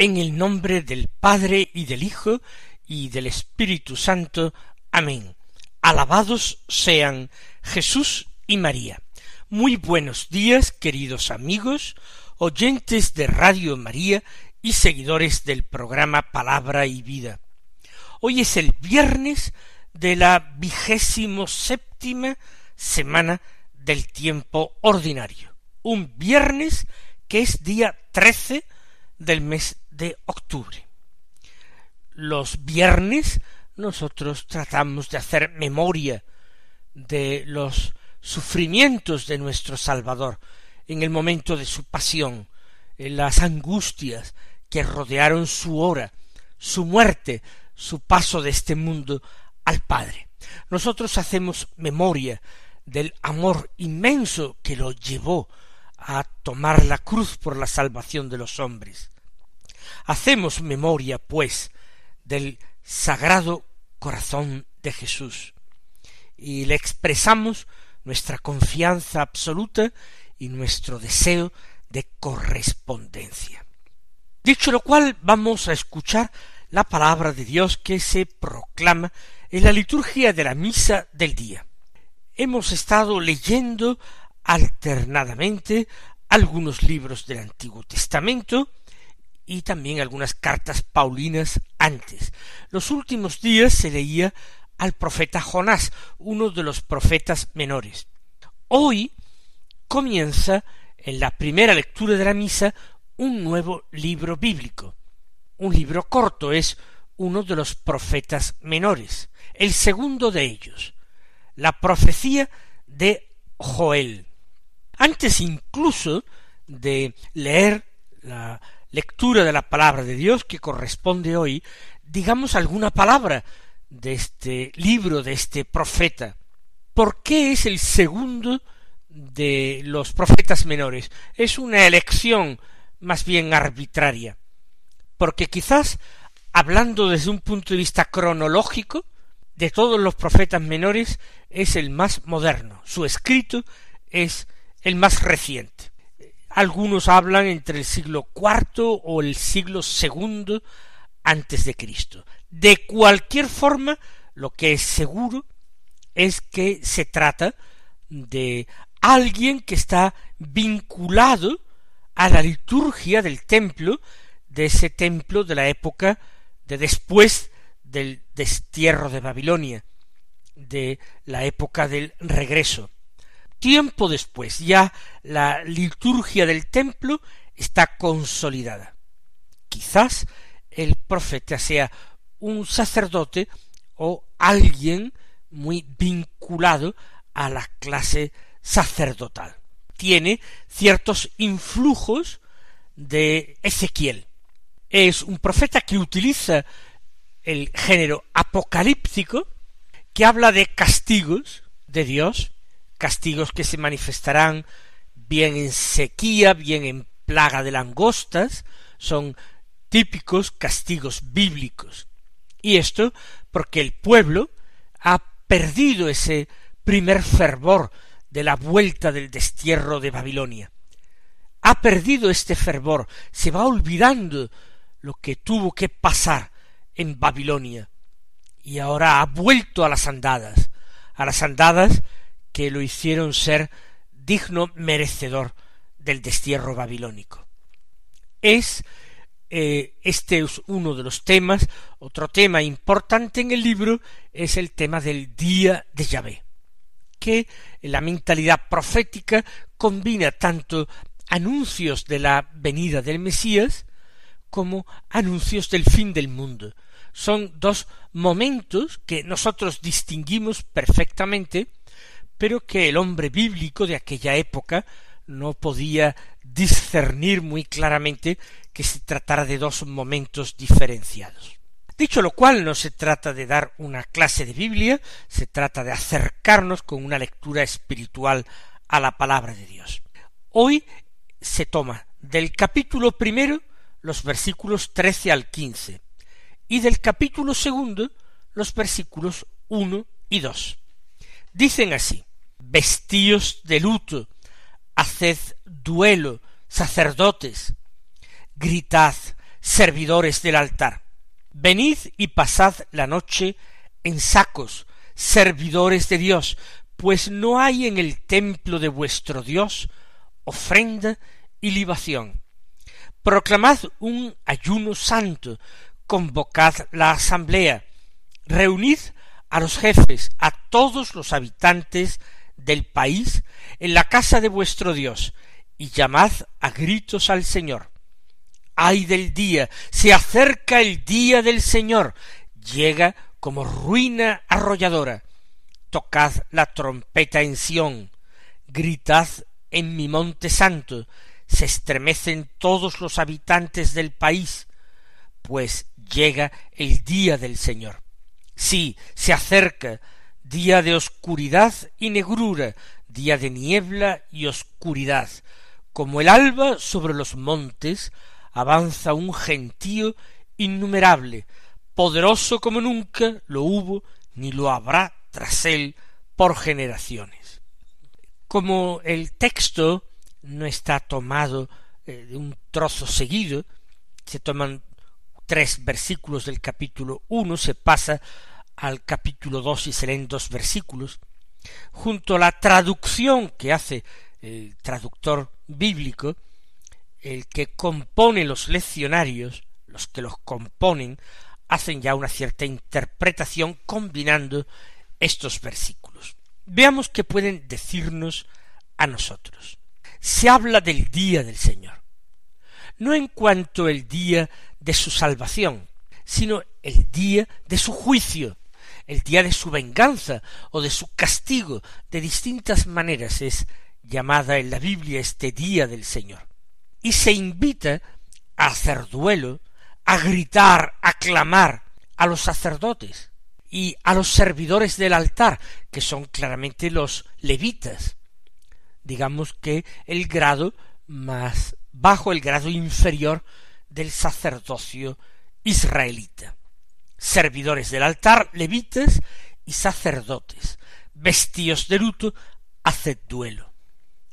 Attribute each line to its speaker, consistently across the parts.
Speaker 1: En el nombre del Padre y del Hijo y del Espíritu Santo. Amén. Alabados sean Jesús y María. Muy buenos días, queridos amigos, oyentes de Radio María y seguidores del programa Palabra y Vida. Hoy es el viernes de la vigésimo séptima semana del tiempo ordinario. Un viernes que es día trece del mes de octubre. Los viernes nosotros tratamos de hacer memoria de los sufrimientos de nuestro Salvador en el momento de su pasión, en las angustias que rodearon su hora, su muerte, su paso de este mundo al Padre. Nosotros hacemos memoria del amor inmenso que lo llevó a tomar la cruz por la salvación de los hombres. Hacemos memoria, pues, del sagrado corazón de Jesús y le expresamos nuestra confianza absoluta y nuestro deseo de correspondencia. Dicho lo cual, vamos a escuchar la palabra de Dios que se proclama en la liturgia de la misa del día. Hemos estado leyendo alternadamente algunos libros del Antiguo Testamento y también algunas cartas paulinas antes. Los últimos días se leía al profeta Jonás, uno de los profetas menores. Hoy comienza en la primera lectura de la misa un nuevo libro bíblico. Un libro corto es uno de los profetas menores, el segundo de ellos, la profecía de Joel. Antes incluso de leer la lectura de la palabra de Dios que corresponde hoy, digamos alguna palabra de este libro, de este profeta. ¿Por qué es el segundo de los profetas menores? Es una elección más bien arbitraria, porque quizás, hablando desde un punto de vista cronológico, de todos los profetas menores es el más moderno, su escrito es el más reciente. Algunos hablan entre el siglo IV o el siglo II antes de Cristo. De cualquier forma, lo que es seguro es que se trata de alguien que está vinculado a la liturgia del templo, de ese templo de la época de después del destierro de Babilonia, de la época del regreso. Tiempo después ya la liturgia del templo está consolidada. Quizás el profeta sea un sacerdote o alguien muy vinculado a la clase sacerdotal. Tiene ciertos influjos de Ezequiel. Es un profeta que utiliza el género apocalíptico, que habla de castigos de Dios, castigos que se manifestarán bien en sequía, bien en plaga de langostas, son típicos castigos bíblicos. Y esto porque el pueblo ha perdido ese primer fervor de la vuelta del destierro de Babilonia. Ha perdido este fervor, se va olvidando lo que tuvo que pasar en Babilonia, y ahora ha vuelto a las andadas, a las andadas que lo hicieron ser digno merecedor del destierro babilónico. Es eh, este es uno de los temas. Otro tema importante en el libro es el tema del día de Yahvé, que la mentalidad profética combina tanto anuncios de la venida del Mesías como anuncios del fin del mundo. Son dos momentos que nosotros distinguimos perfectamente pero que el hombre bíblico de aquella época no podía discernir muy claramente que se tratara de dos momentos diferenciados. Dicho lo cual, no se trata de dar una clase de Biblia, se trata de acercarnos con una lectura espiritual a la palabra de Dios. Hoy se toma del capítulo primero los versículos trece al quince y del capítulo segundo los versículos uno y dos. Dicen así Vestíos de luto, haced duelo, sacerdotes, gritad, servidores del altar, venid y pasad la noche en sacos, servidores de Dios, pues no hay en el templo de vuestro Dios ofrenda y libación. Proclamad un ayuno santo, convocad la asamblea, reunid a los jefes, a todos los habitantes del país, en la casa de vuestro Dios, y llamad a gritos al Señor. Ay del día, se acerca el día del Señor, llega como ruina arrolladora. Tocad la trompeta en Sión, gritad en mi monte santo, se estremecen todos los habitantes del país, pues llega el día del Señor. Sí, se acerca, día de oscuridad y negrura, día de niebla y oscuridad. Como el alba sobre los montes, avanza un gentío innumerable, poderoso como nunca lo hubo ni lo habrá tras él por generaciones. Como el texto no está tomado eh, de un trozo seguido, se toman tres versículos del capítulo uno, se pasa al capítulo dos y se leen dos versículos, junto a la traducción que hace el traductor bíblico, el que compone los leccionarios, los que los componen, hacen ya una cierta interpretación combinando estos versículos. Veamos qué pueden decirnos a nosotros. Se habla del día del Señor, no en cuanto el día de su salvación, sino el día de su juicio, el día de su venganza o de su castigo, de distintas maneras es llamada en la Biblia este día del Señor. Y se invita a hacer duelo, a gritar, a clamar a los sacerdotes y a los servidores del altar, que son claramente los levitas. Digamos que el grado más bajo, el grado inferior del sacerdocio israelita servidores del altar, levitas y sacerdotes, vestidos de luto, haced duelo.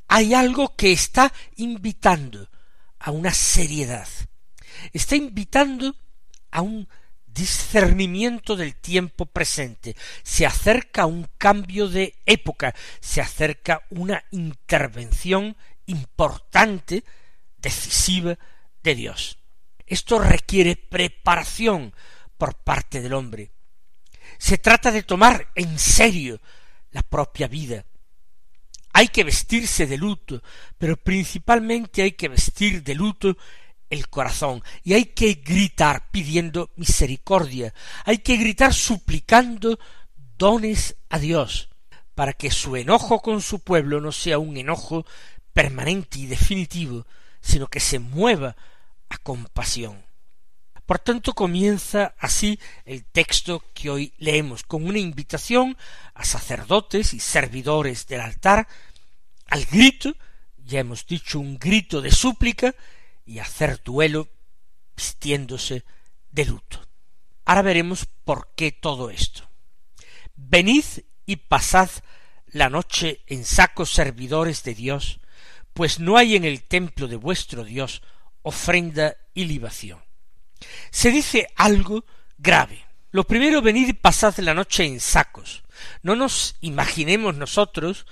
Speaker 1: Hay algo que está invitando a una seriedad, está invitando a un discernimiento del tiempo presente, se acerca un cambio de época, se acerca una intervención importante, decisiva de Dios. Esto requiere preparación, por parte del hombre. Se trata de tomar en serio la propia vida. Hay que vestirse de luto, pero principalmente hay que vestir de luto el corazón y hay que gritar pidiendo misericordia, hay que gritar suplicando dones a Dios, para que su enojo con su pueblo no sea un enojo permanente y definitivo, sino que se mueva a compasión. Por tanto, comienza así el texto que hoy leemos, con una invitación a sacerdotes y servidores del altar al grito, ya hemos dicho un grito de súplica, y hacer duelo vistiéndose de luto. Ahora veremos por qué todo esto. Venid y pasad la noche en sacos servidores de Dios, pues no hay en el templo de vuestro Dios ofrenda y libación se dice algo grave. Lo primero, venid y pasad la noche en sacos. No nos imaginemos nosotros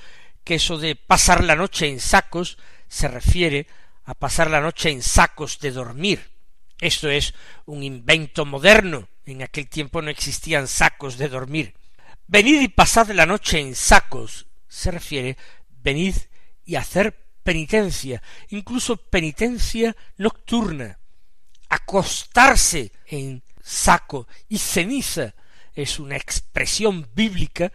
Speaker 1: que eso de pasar la noche en sacos se refiere a pasar la noche en sacos de dormir. Esto es un invento moderno. En aquel tiempo no existían sacos de dormir. Venid y pasad la noche en sacos se refiere venid y hacer penitencia, incluso penitencia nocturna, acostarse en saco y ceniza es una expresión bíblica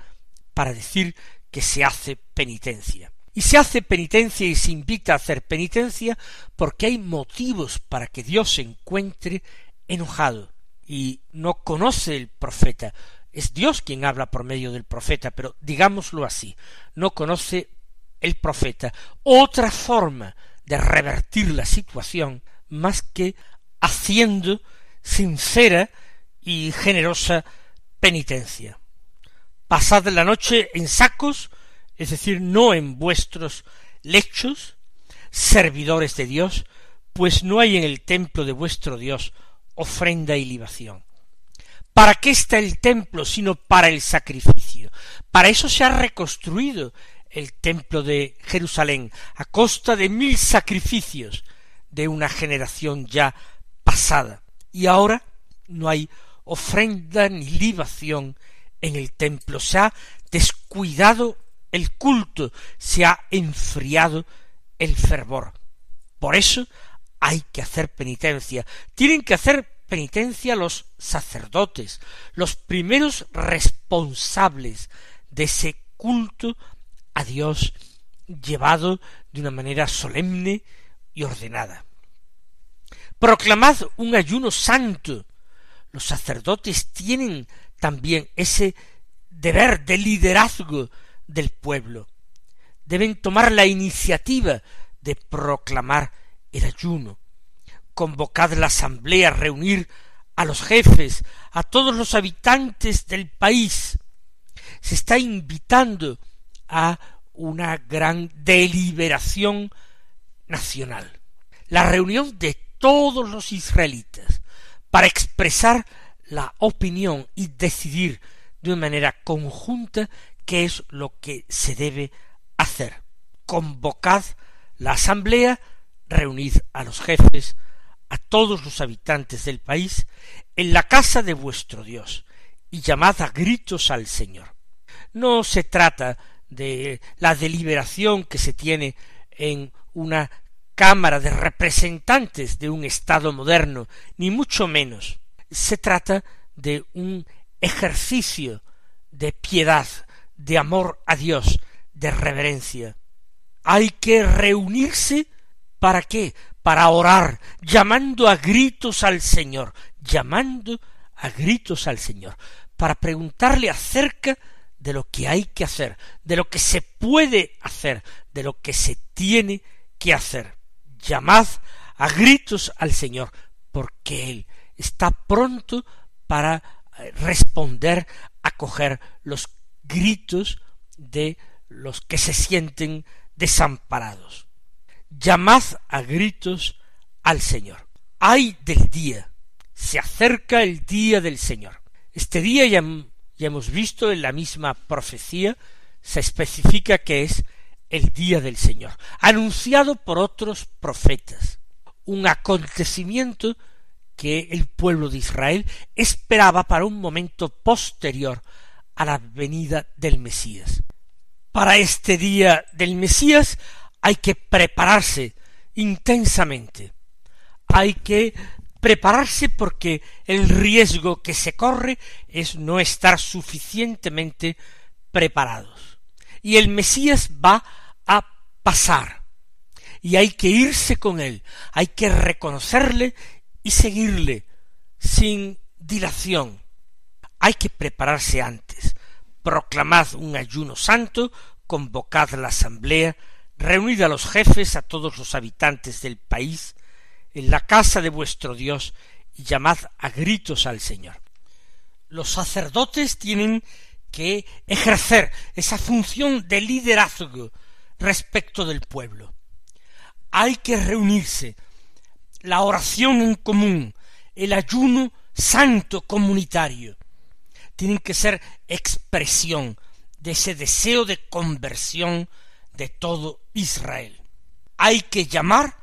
Speaker 1: para decir que se hace penitencia. Y se hace penitencia y se invita a hacer penitencia porque hay motivos para que Dios se encuentre enojado y no conoce el profeta. Es Dios quien habla por medio del profeta, pero digámoslo así, no conoce el profeta otra forma de revertir la situación más que haciendo sincera y generosa penitencia. Pasad la noche en sacos, es decir, no en vuestros lechos, servidores de Dios, pues no hay en el templo de vuestro Dios ofrenda y libación. ¿Para qué está el templo sino para el sacrificio? Para eso se ha reconstruido el templo de Jerusalén a costa de mil sacrificios de una generación ya pasada. Y ahora no hay ofrenda ni libación en el templo. Se ha descuidado el culto, se ha enfriado el fervor. Por eso hay que hacer penitencia. Tienen que hacer penitencia los sacerdotes, los primeros responsables de ese culto a Dios llevado de una manera solemne y ordenada. Proclamad un ayuno santo. Los sacerdotes tienen también ese deber de liderazgo del pueblo. Deben tomar la iniciativa de proclamar el ayuno. Convocad la asamblea, reunir a los jefes, a todos los habitantes del país. Se está invitando a una gran deliberación nacional. La reunión de todos los israelitas para expresar la opinión y decidir de una manera conjunta qué es lo que se debe hacer. Convocad la asamblea, reunid a los jefes, a todos los habitantes del país, en la casa de vuestro Dios, y llamad a gritos al Señor. No se trata de la deliberación que se tiene en una Cámara de Representantes de un Estado moderno, ni mucho menos. Se trata de un ejercicio de piedad, de amor a Dios, de reverencia. Hay que reunirse ¿para qué? Para orar, llamando a gritos al Señor, llamando a gritos al Señor, para preguntarle acerca de lo que hay que hacer, de lo que se puede hacer, de lo que se tiene que hacer llamad a gritos al Señor, porque Él está pronto para eh, responder, a coger los gritos de los que se sienten desamparados. Llamad a gritos al Señor. Ay del día. Se acerca el día del Señor. Este día ya, ya hemos visto en la misma profecía, se especifica que es el día del Señor, anunciado por otros profetas, un acontecimiento que el pueblo de Israel esperaba para un momento posterior a la venida del Mesías. Para este día del Mesías hay que prepararse intensamente. Hay que prepararse porque el riesgo que se corre es no estar suficientemente preparados. Y el Mesías va pasar. Y hay que irse con él, hay que reconocerle y seguirle sin dilación. Hay que prepararse antes. Proclamad un ayuno santo, convocad la asamblea, reunid a los jefes, a todos los habitantes del país, en la casa de vuestro Dios, y llamad a gritos al Señor. Los sacerdotes tienen que ejercer esa función de liderazgo respecto del pueblo. Hay que reunirse, la oración en común, el ayuno santo comunitario, tienen que ser expresión de ese deseo de conversión de todo Israel. Hay que llamar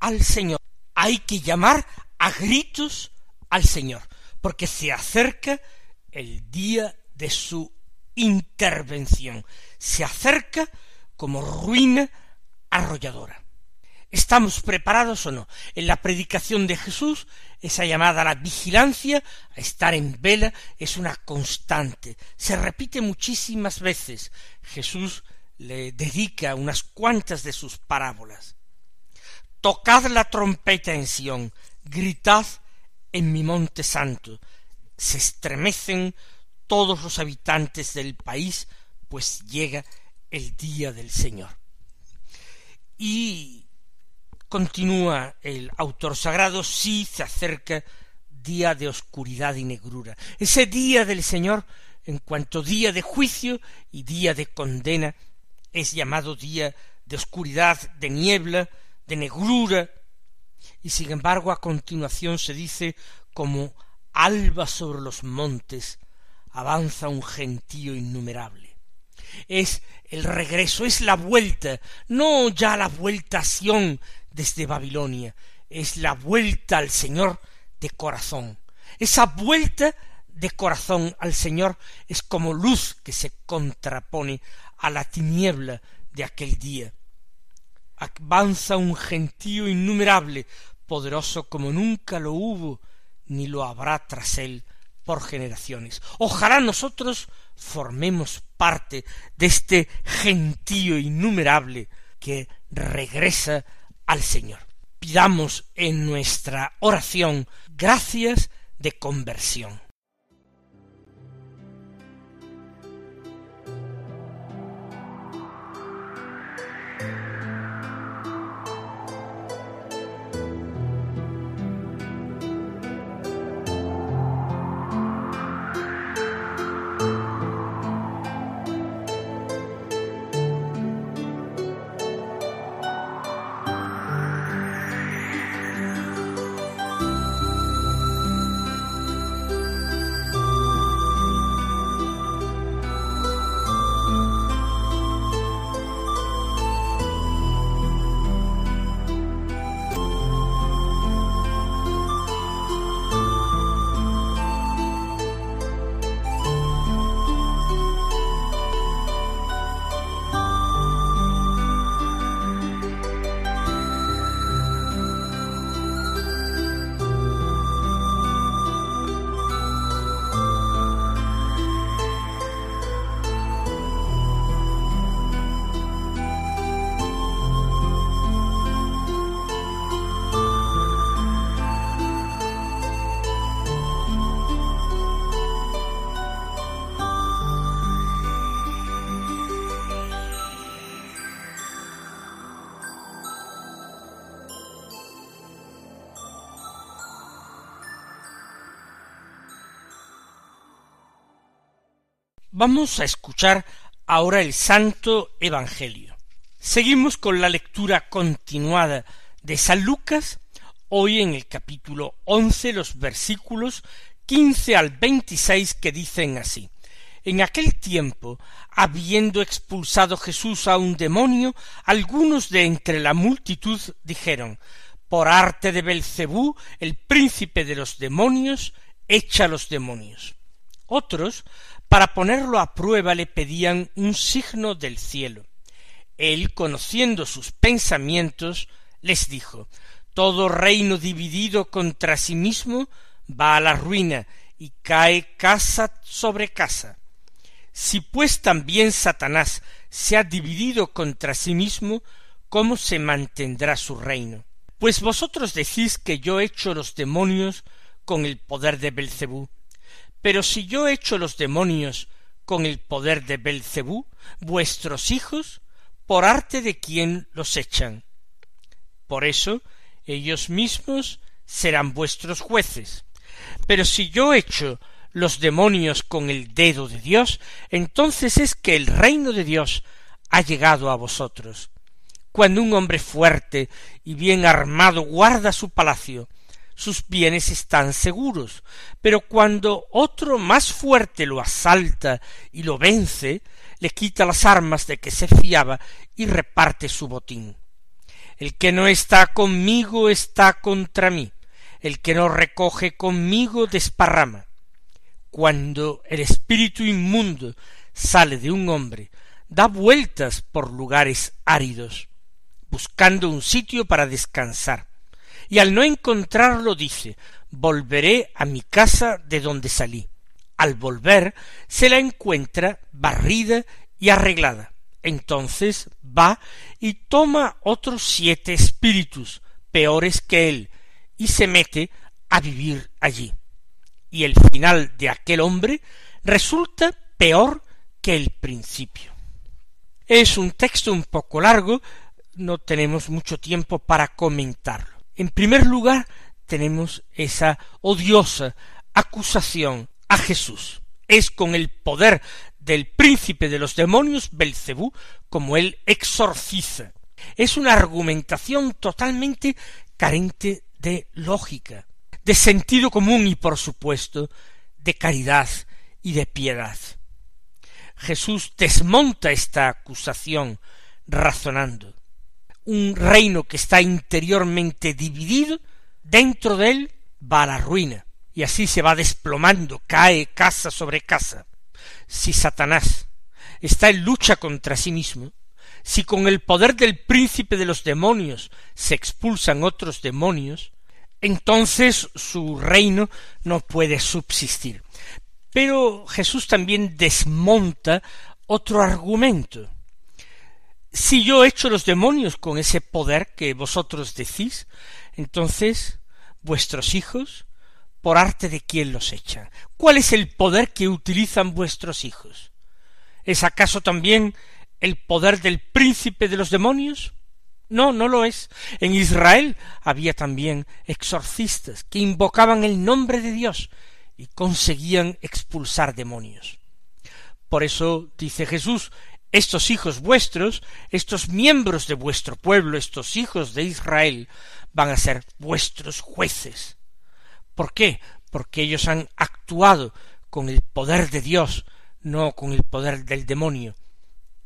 Speaker 1: al Señor, hay que llamar a gritos al Señor, porque se acerca el día de su intervención, se acerca como ruina arrolladora. ¿Estamos preparados o no? En la predicación de Jesús, esa llamada a la vigilancia, a estar en vela, es una constante. Se repite muchísimas veces. Jesús le dedica unas cuantas de sus parábolas. Tocad la trompeta en Sión, gritad en mi monte santo. Se estremecen todos los habitantes del país, pues llega el día del Señor. Y continúa el autor sagrado, sí se acerca día de oscuridad y negrura. Ese día del Señor, en cuanto día de juicio y día de condena, es llamado día de oscuridad, de niebla, de negrura, y sin embargo a continuación se dice como alba sobre los montes avanza un gentío innumerable. Es el regreso, es la vuelta, no ya la vuelta a Sión desde Babilonia, es la vuelta al Señor de corazón. Esa vuelta de corazón al Señor es como luz que se contrapone a la tiniebla de aquel día. Avanza un gentío innumerable, poderoso como nunca lo hubo, ni lo habrá tras él por generaciones. Ojalá nosotros formemos parte de este gentío innumerable que regresa al Señor. Pidamos en nuestra oración gracias de conversión. Vamos a escuchar ahora el Santo Evangelio. Seguimos con la lectura continuada de San Lucas, hoy en el capítulo once, los versículos quince al veintiséis que dicen así. En aquel tiempo, habiendo expulsado Jesús a un demonio, algunos de entre la multitud dijeron Por arte de Belcebú, el príncipe de los demonios, echa los demonios. Otros, para ponerlo a prueba, le pedían un signo del cielo. Él, conociendo sus pensamientos, les dijo Todo reino dividido contra sí mismo va a la ruina y cae casa sobre casa. Si pues también Satanás se ha dividido contra sí mismo, ¿cómo se mantendrá su reino? Pues vosotros decís que yo echo los demonios con el poder de Belcebú. Pero si yo echo los demonios con el poder de Belcebú, vuestros hijos, por arte de quién los echan. Por eso ellos mismos serán vuestros jueces. Pero si yo echo los demonios con el dedo de Dios, entonces es que el reino de Dios ha llegado a vosotros. Cuando un hombre fuerte y bien armado guarda su palacio, sus bienes están seguros, pero cuando otro más fuerte lo asalta y lo vence, le quita las armas de que se fiaba y reparte su botín. El que no está conmigo está contra mí, el que no recoge conmigo desparrama. Cuando el espíritu inmundo sale de un hombre, da vueltas por lugares áridos, buscando un sitio para descansar. Y al no encontrarlo dice volveré a mi casa de donde salí. Al volver se la encuentra barrida y arreglada. Entonces va y toma otros siete espíritus peores que él y se mete a vivir allí. Y el final de aquel hombre resulta peor que el principio. Es un texto un poco largo, no tenemos mucho tiempo para comentarlo. En primer lugar, tenemos esa odiosa acusación a Jesús. Es con el poder del príncipe de los demonios, Belcebú, como él exorciza. Es una argumentación totalmente carente de lógica, de sentido común y, por supuesto, de caridad y de piedad. Jesús desmonta esta acusación razonando. Un reino que está interiormente dividido, dentro de él va a la ruina, y así se va desplomando, cae casa sobre casa. Si Satanás está en lucha contra sí mismo, si con el poder del príncipe de los demonios se expulsan otros demonios, entonces su reino no puede subsistir. Pero Jesús también desmonta otro argumento. Si yo echo los demonios con ese poder que vosotros decís, entonces vuestros hijos, por arte de quién los echan. ¿Cuál es el poder que utilizan vuestros hijos? ¿Es acaso también el poder del príncipe de los demonios? No, no lo es. En Israel había también exorcistas que invocaban el nombre de Dios y conseguían expulsar demonios. Por eso dice Jesús, estos hijos vuestros, estos miembros de vuestro pueblo, estos hijos de Israel, van a ser vuestros jueces. ¿Por qué? Porque ellos han actuado con el poder de Dios, no con el poder del demonio.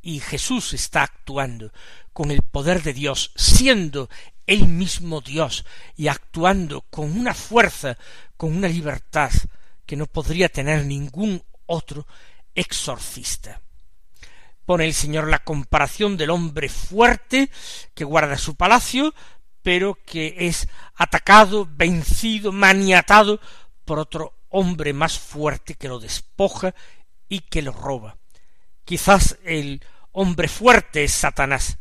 Speaker 1: Y Jesús está actuando con el poder de Dios, siendo él mismo Dios y actuando con una fuerza, con una libertad que no podría tener ningún otro exorcista. Pone el Señor la comparación del hombre fuerte que guarda su palacio, pero que es atacado, vencido, maniatado por otro hombre más fuerte que lo despoja y que lo roba. Quizás el hombre fuerte es Satanás,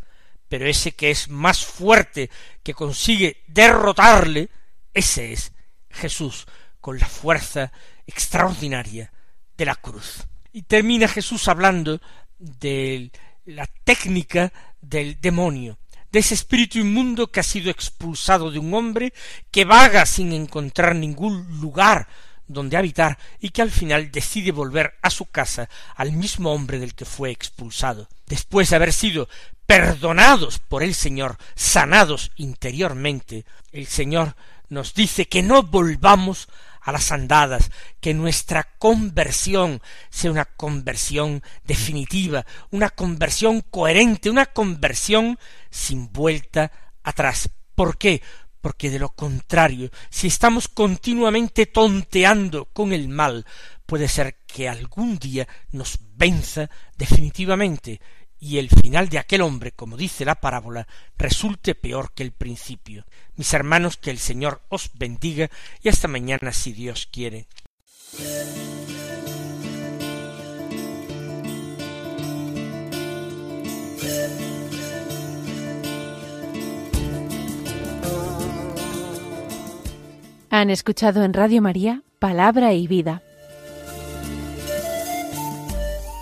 Speaker 1: pero ese que es más fuerte, que consigue derrotarle, ese es Jesús, con la fuerza extraordinaria de la cruz. Y termina Jesús hablando de la técnica del demonio, de ese espíritu inmundo que ha sido expulsado de un hombre, que vaga sin encontrar ningún lugar donde habitar y que al final decide volver a su casa al mismo hombre del que fue expulsado. Después de haber sido perdonados por el Señor, sanados interiormente, el Señor nos dice que no volvamos a las andadas, que nuestra conversión sea una conversión definitiva, una conversión coherente, una conversión sin vuelta atrás. ¿Por qué? Porque de lo contrario, si estamos continuamente tonteando con el mal, puede ser que algún día nos venza definitivamente y el final de aquel hombre, como dice la parábola, resulte peor que el principio. Mis hermanos, que el Señor os bendiga y hasta mañana si Dios quiere.
Speaker 2: Han escuchado en Radio María Palabra y Vida